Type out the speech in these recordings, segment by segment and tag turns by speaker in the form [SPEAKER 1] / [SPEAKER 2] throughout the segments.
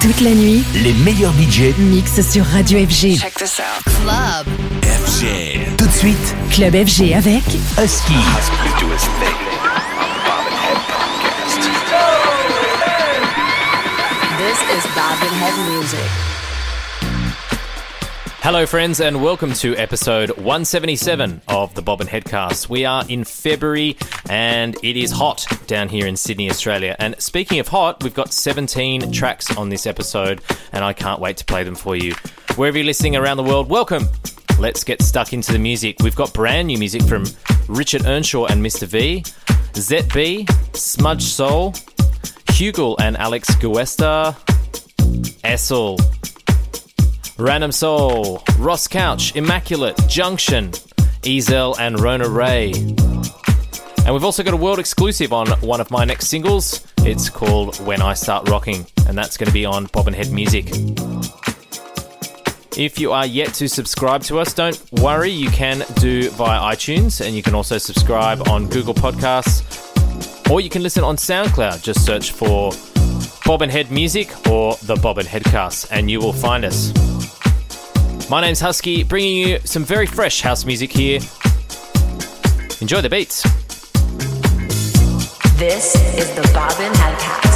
[SPEAKER 1] Toute la nuit,
[SPEAKER 2] Les meilleurs budgets
[SPEAKER 1] mix sur Radio FG.
[SPEAKER 3] Check this out.
[SPEAKER 4] Club.
[SPEAKER 2] FG. Tout de suite,
[SPEAKER 1] Club FG avec
[SPEAKER 2] Husky.
[SPEAKER 4] This is Bob and Head Music.
[SPEAKER 5] Hello, friends, and welcome to episode 177 of the Bobbin Headcast. We are in February and it is hot down here in Sydney, Australia. And speaking of hot, we've got 17 tracks on this episode, and I can't wait to play them for you. Wherever you're listening around the world, welcome. Let's get stuck into the music. We've got brand new music from Richard Earnshaw and Mr. V, ZB, Smudge Soul, Hugel and Alex Guesta, Essel, Random Soul, Ross Couch, Immaculate, Junction, Ezel, and Rona Ray. And we've also got a world exclusive on one of my next singles. It's called When I Start Rocking, and that's going to be on Bobbin Head Music. If you are yet to subscribe to us, don't worry, you can do via iTunes, and you can also subscribe on Google Podcasts, or you can listen on SoundCloud. Just search for Bobbin Head Music or the Bobbin Headcast, and you will find us. My name's Husky, bringing you some very fresh house music here. Enjoy the beats.
[SPEAKER 4] This is the Bobbin and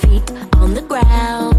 [SPEAKER 3] feet on the ground.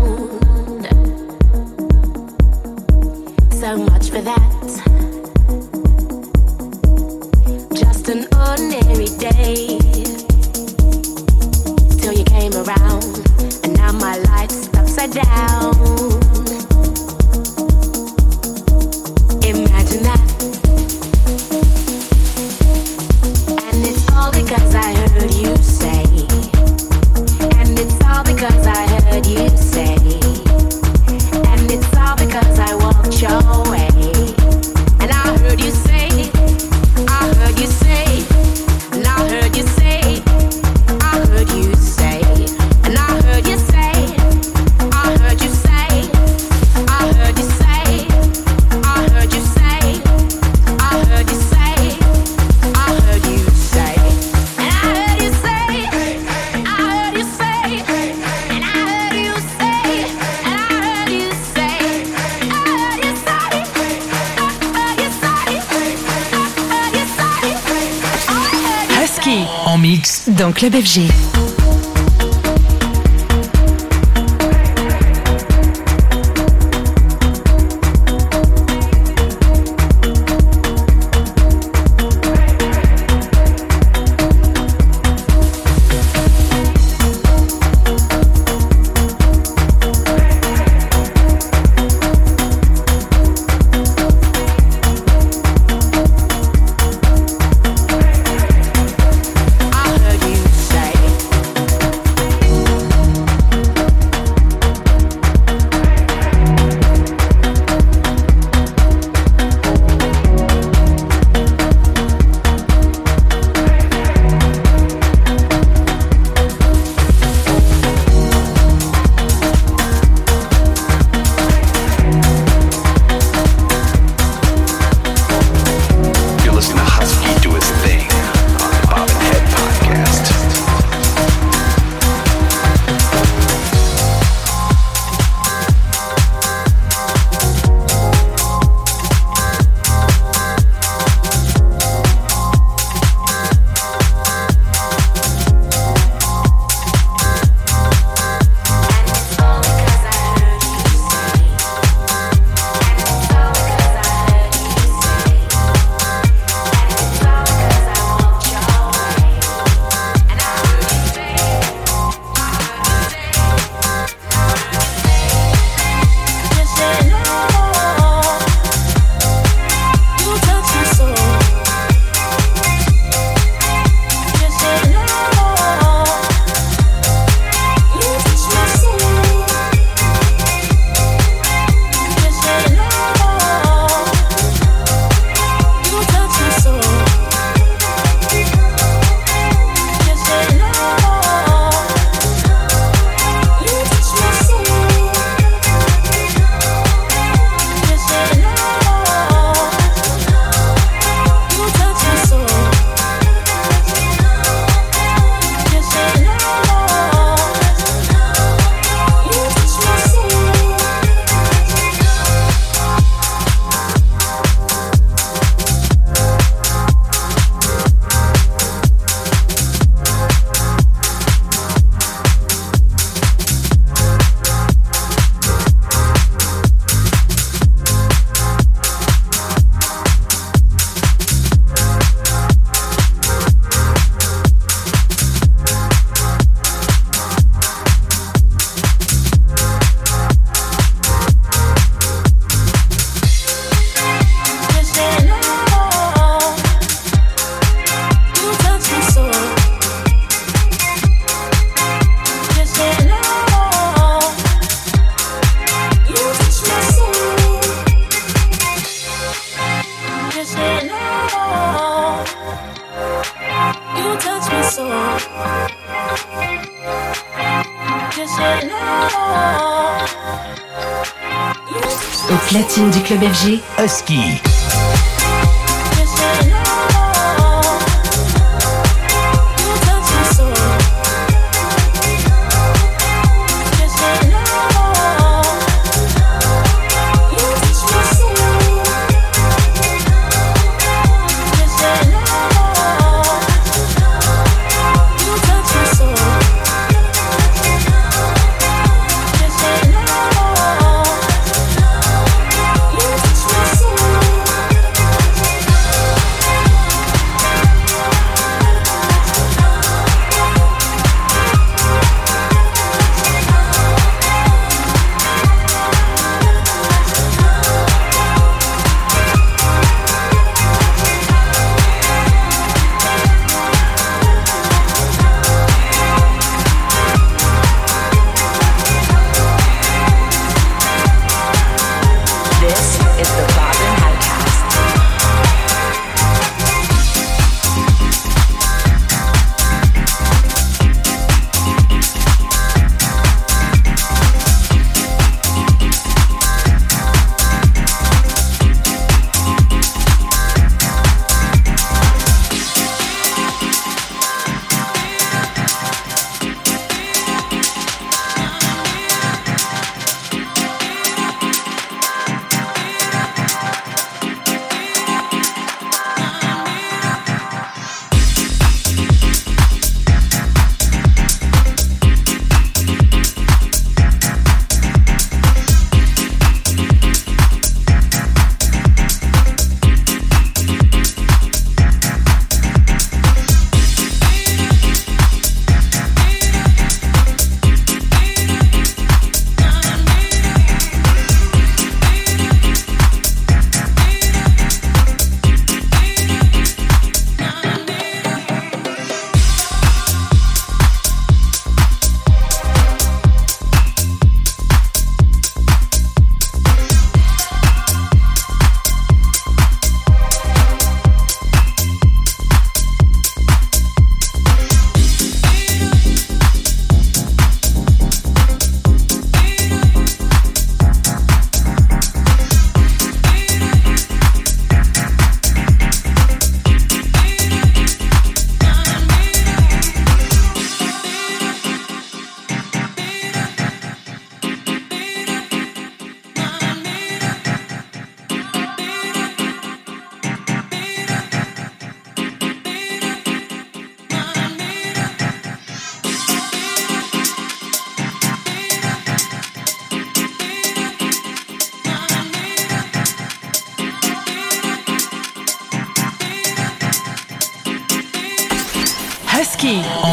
[SPEAKER 1] Club FG.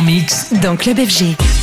[SPEAKER 1] mix dans Club FG.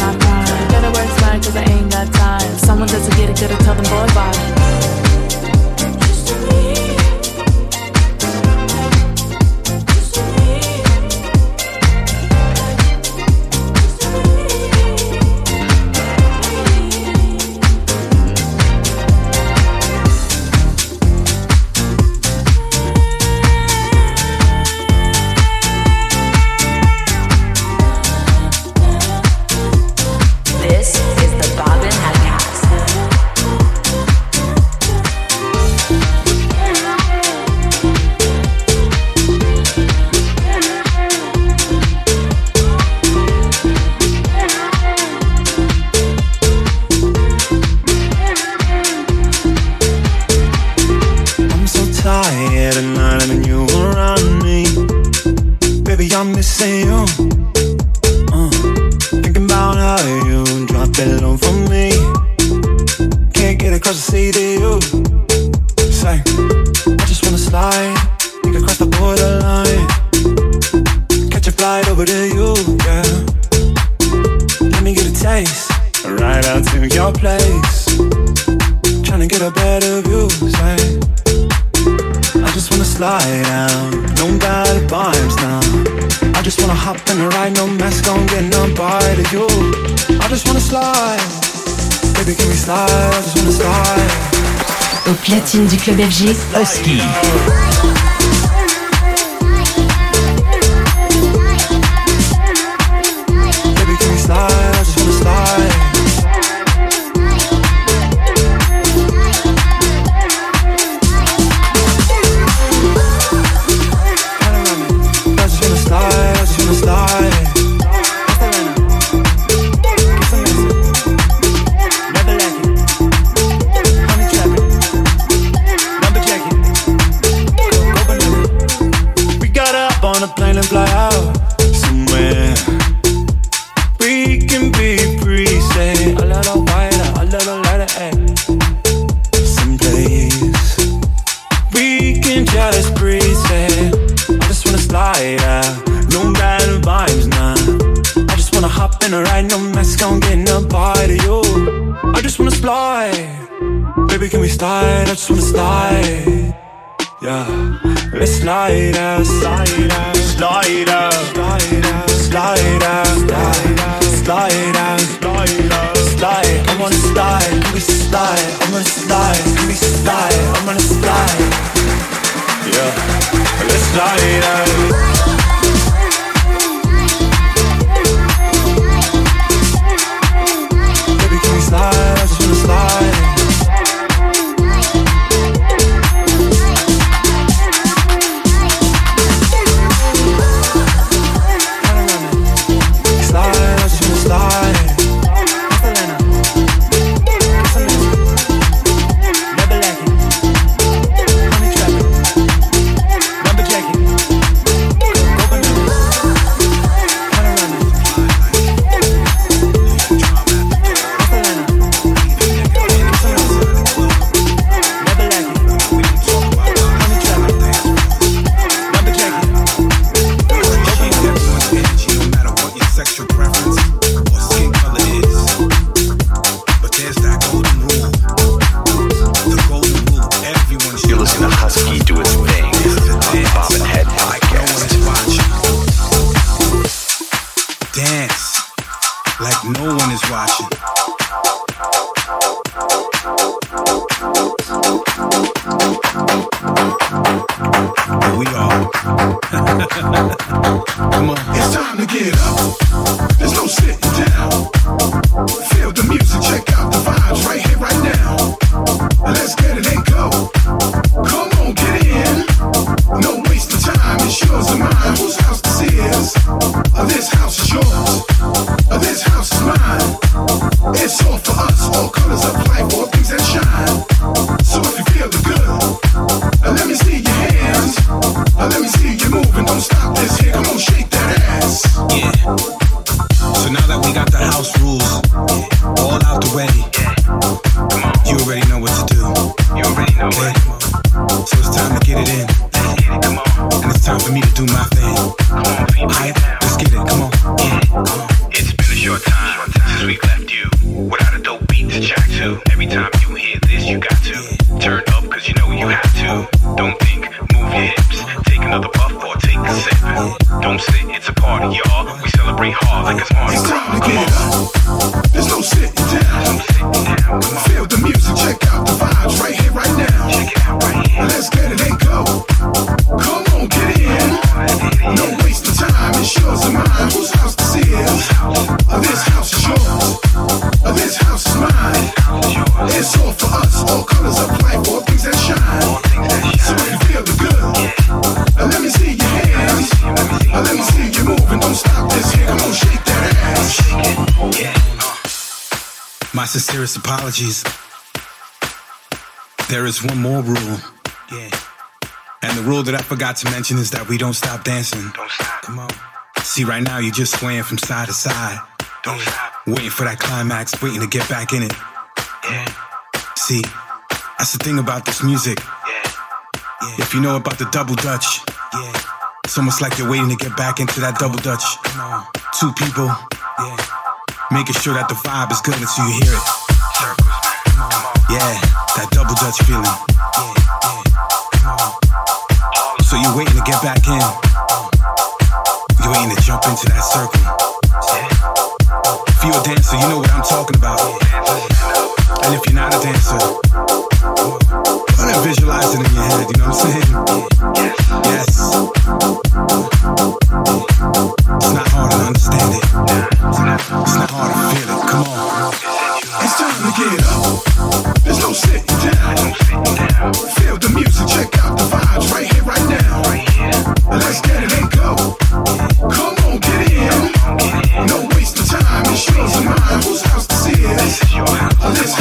[SPEAKER 6] my prime. Better work smart, cause I ain't got
[SPEAKER 7] time. Someone doesn't get it, gotta tell them boy bye DJ
[SPEAKER 8] Husky. sincerest apologies. There is one more rule. Yeah. And the rule that I forgot to mention is that we don't stop dancing.
[SPEAKER 9] Don't stop.
[SPEAKER 8] Come on. See, right now you're just swaying from side to side.
[SPEAKER 9] Don't stop.
[SPEAKER 8] Waiting for that climax, waiting to get back in it.
[SPEAKER 9] Yeah.
[SPEAKER 8] See, that's the thing about this music.
[SPEAKER 9] Yeah. yeah.
[SPEAKER 8] If you know about the double dutch, yeah. It's almost like you're waiting to get back into that double dutch. Come on. Two people Making sure that the vibe is good until you hear it. Yeah, that double dutch feeling. So you're waiting to get back in. You're waiting to jump into that circle. If you're a dancer, you know what I'm talking about. And if you're not a dancer, ahead and visualize it in your head, you know what I'm saying? Yes. It's not hard to understand it. It's not hard to feel it. Come on.
[SPEAKER 7] It's time to get up. There's no sitting down. Feel the music, check out the vibes right here, right now. Let's get it and go. Come on, get in. No waste of time. It's yours and mine. Whose house this is? This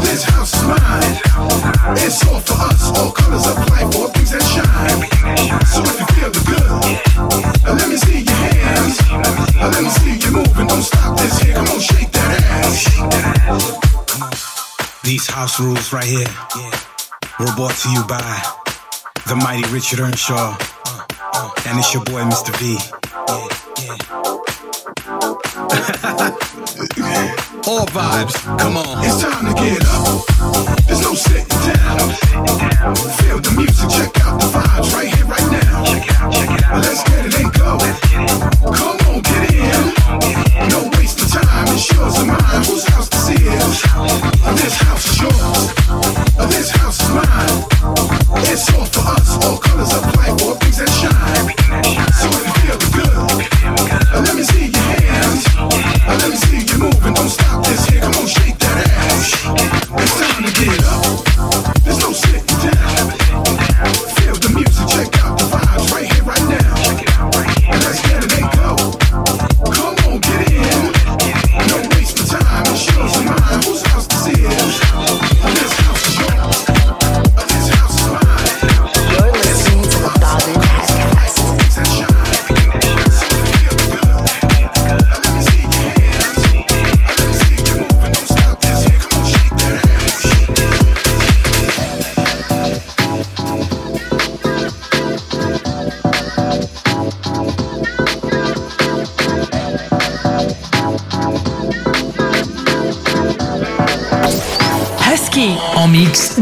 [SPEAKER 7] This house is mine. It's all for us. All colors all things that shine. So you feel the good, let me see your hands. Let me see you moving. Don't stop this here. Come on, shake that ass.
[SPEAKER 8] These house rules right here were brought to you by the mighty Richard Earnshaw. And it's your boy, Mr. V. All vibes, come on.
[SPEAKER 7] It's time to get up. There's no sitting down. Feel the music, check out the vibes right here, right now. Let's get it and go. Come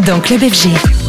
[SPEAKER 1] dans Club FG.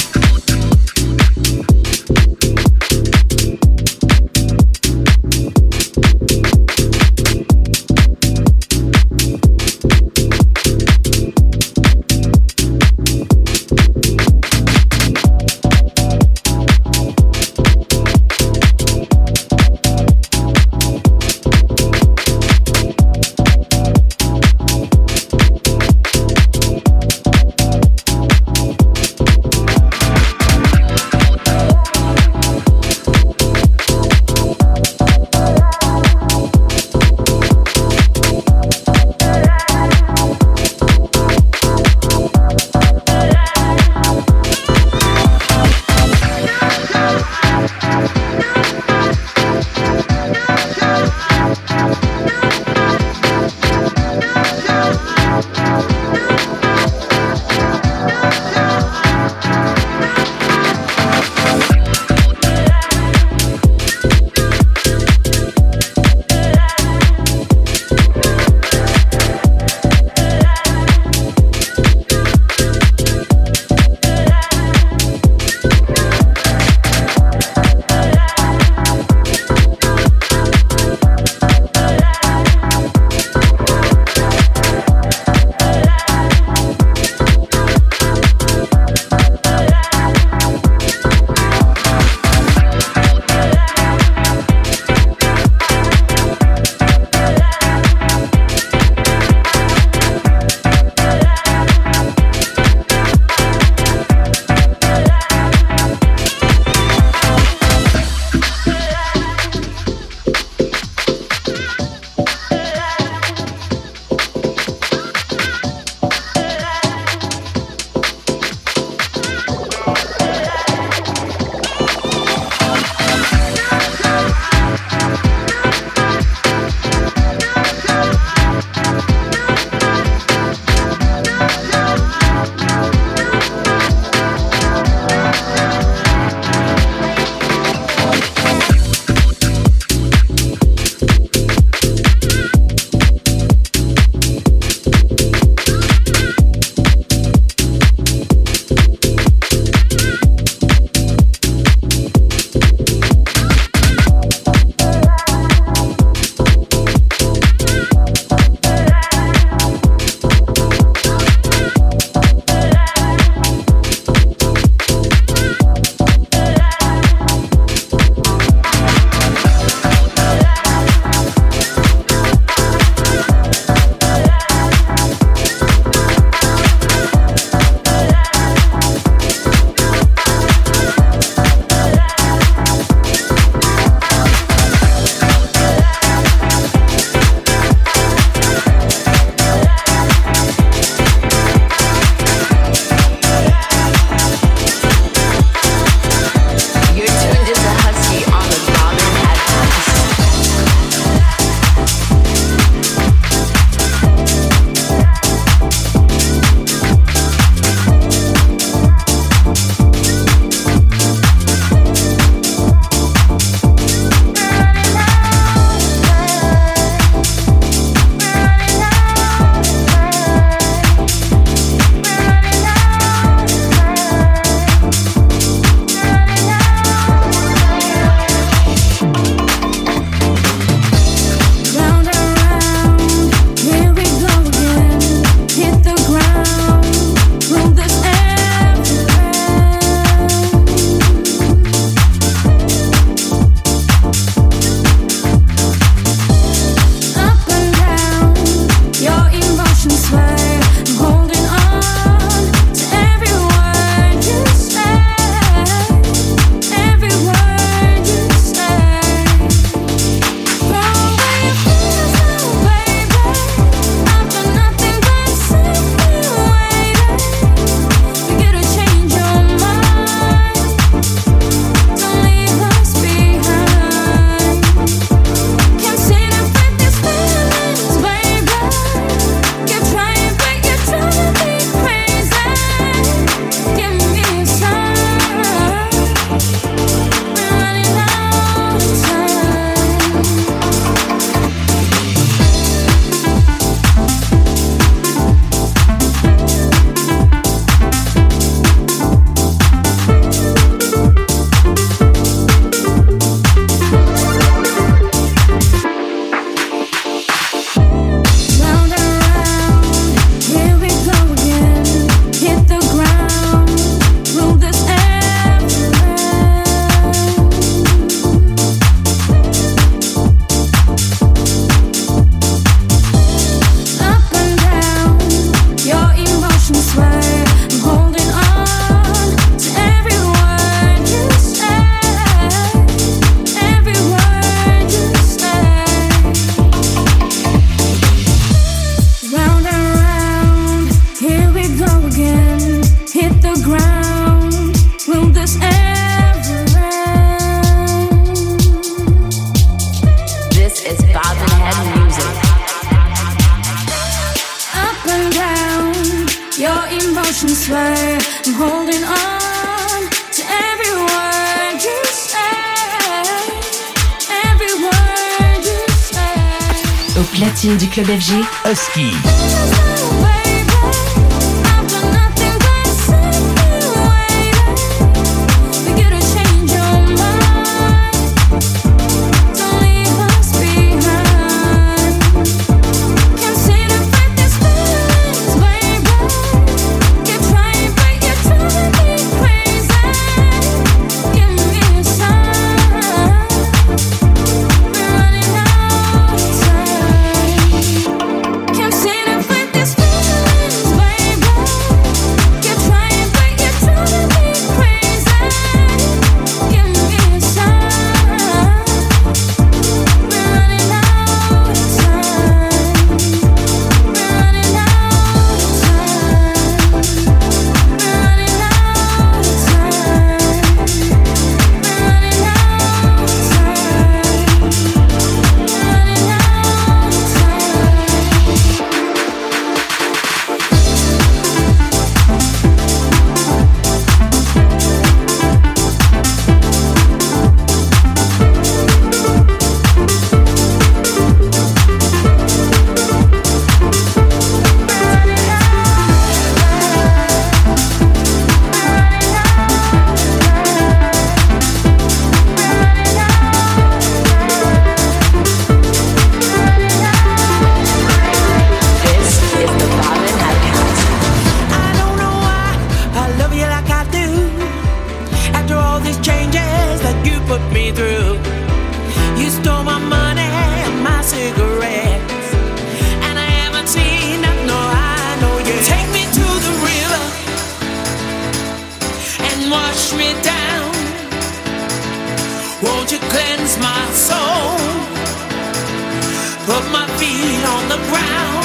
[SPEAKER 10] Husky.
[SPEAKER 11] Put my feet on the ground.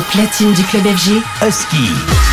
[SPEAKER 1] Platine du club FG,
[SPEAKER 2] Husky.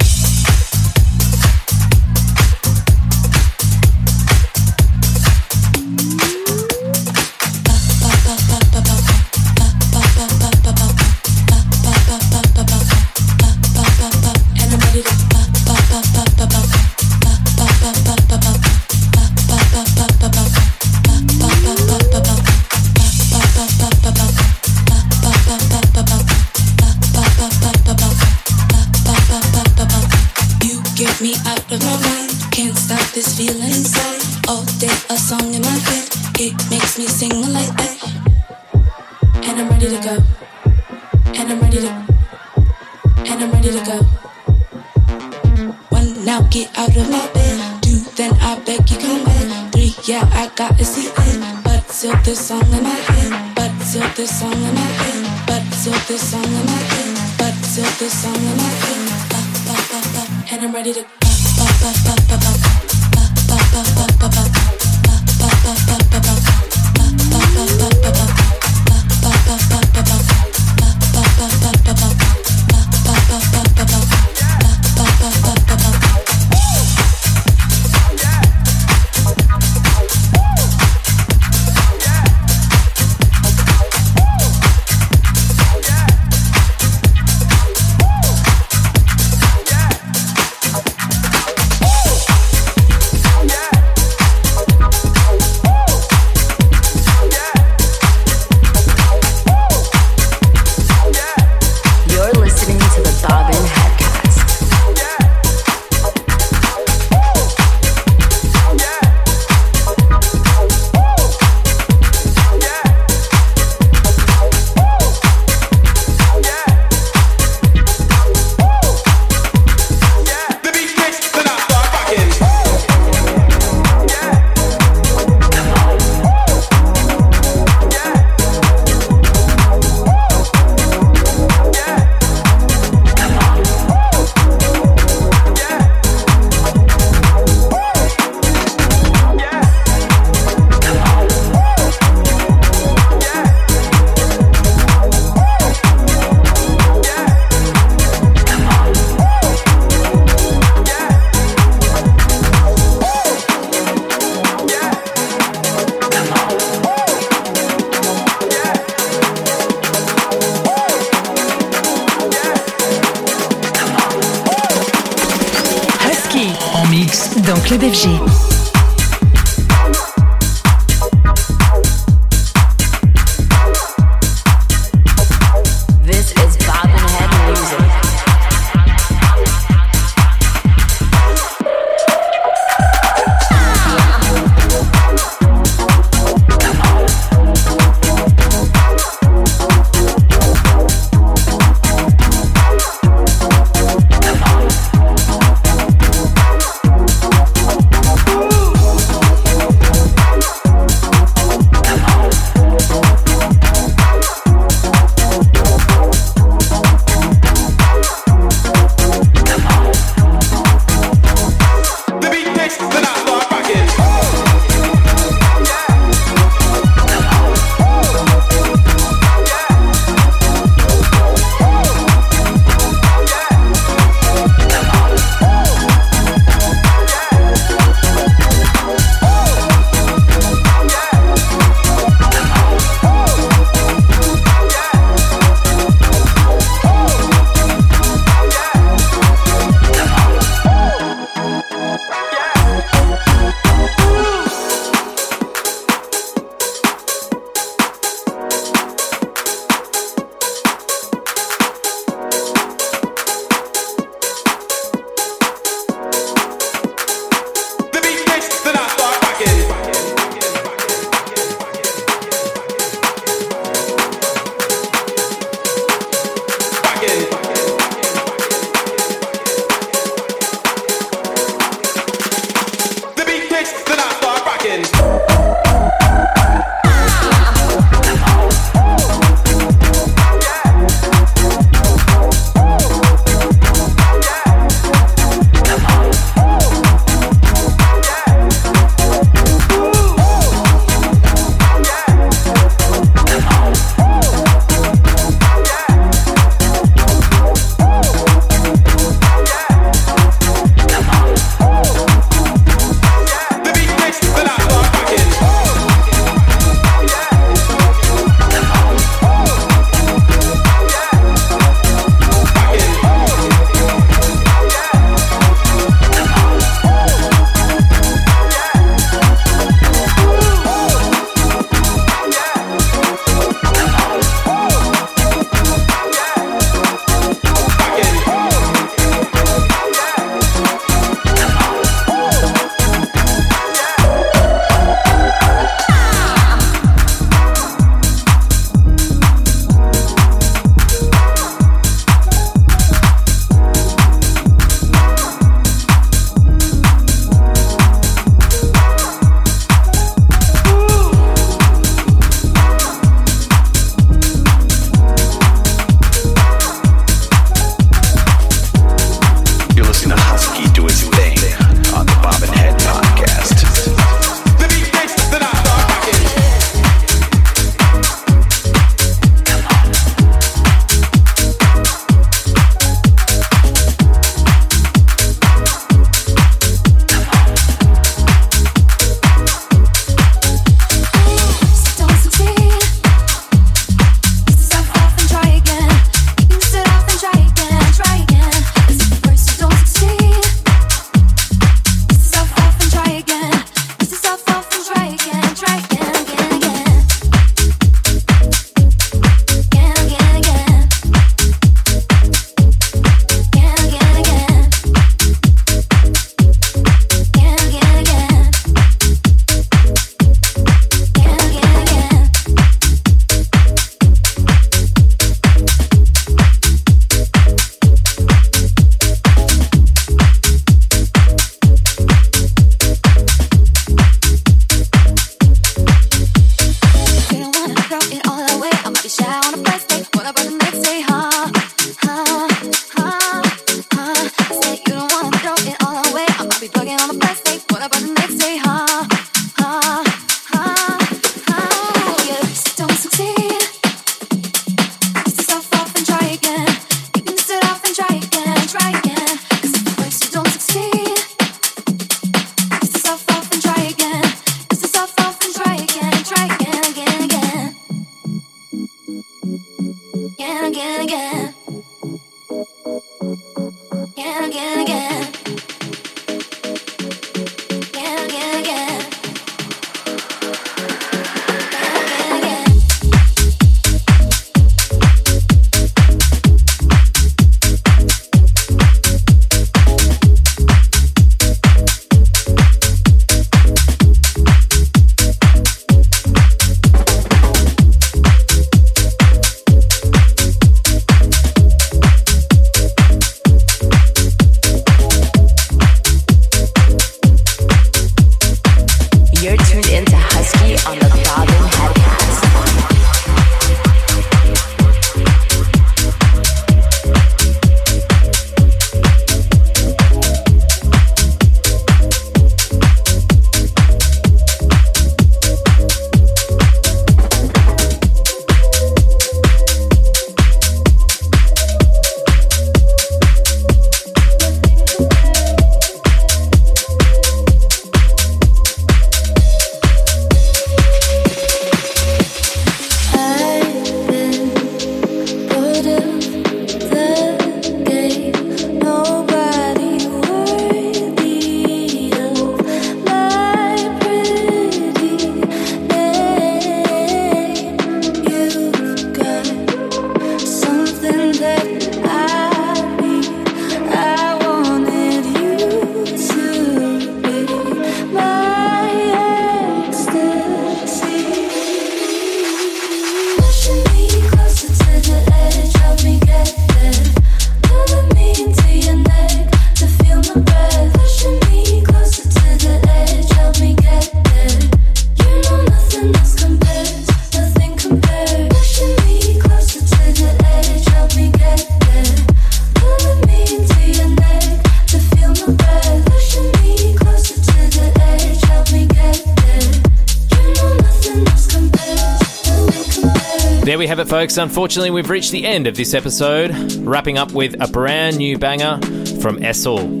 [SPEAKER 5] Folks. Unfortunately, we've reached the end of this episode, wrapping up with a brand new banger from Essel.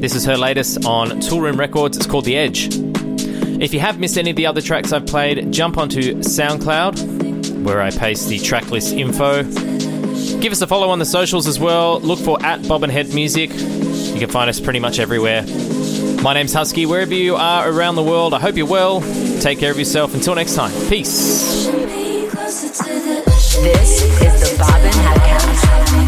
[SPEAKER 5] This is her latest on Toolroom Records. It's called The Edge. If you have missed any of the other tracks I've played, jump onto SoundCloud, where I paste the tracklist info. Give us a follow on the socials as well. Look for at Bobbin Head Music. You can find us pretty much everywhere. My name's Husky. Wherever you are around the world, I hope you're well. Take care of yourself. Until next time, peace.
[SPEAKER 4] This is the Bobbin Headcast.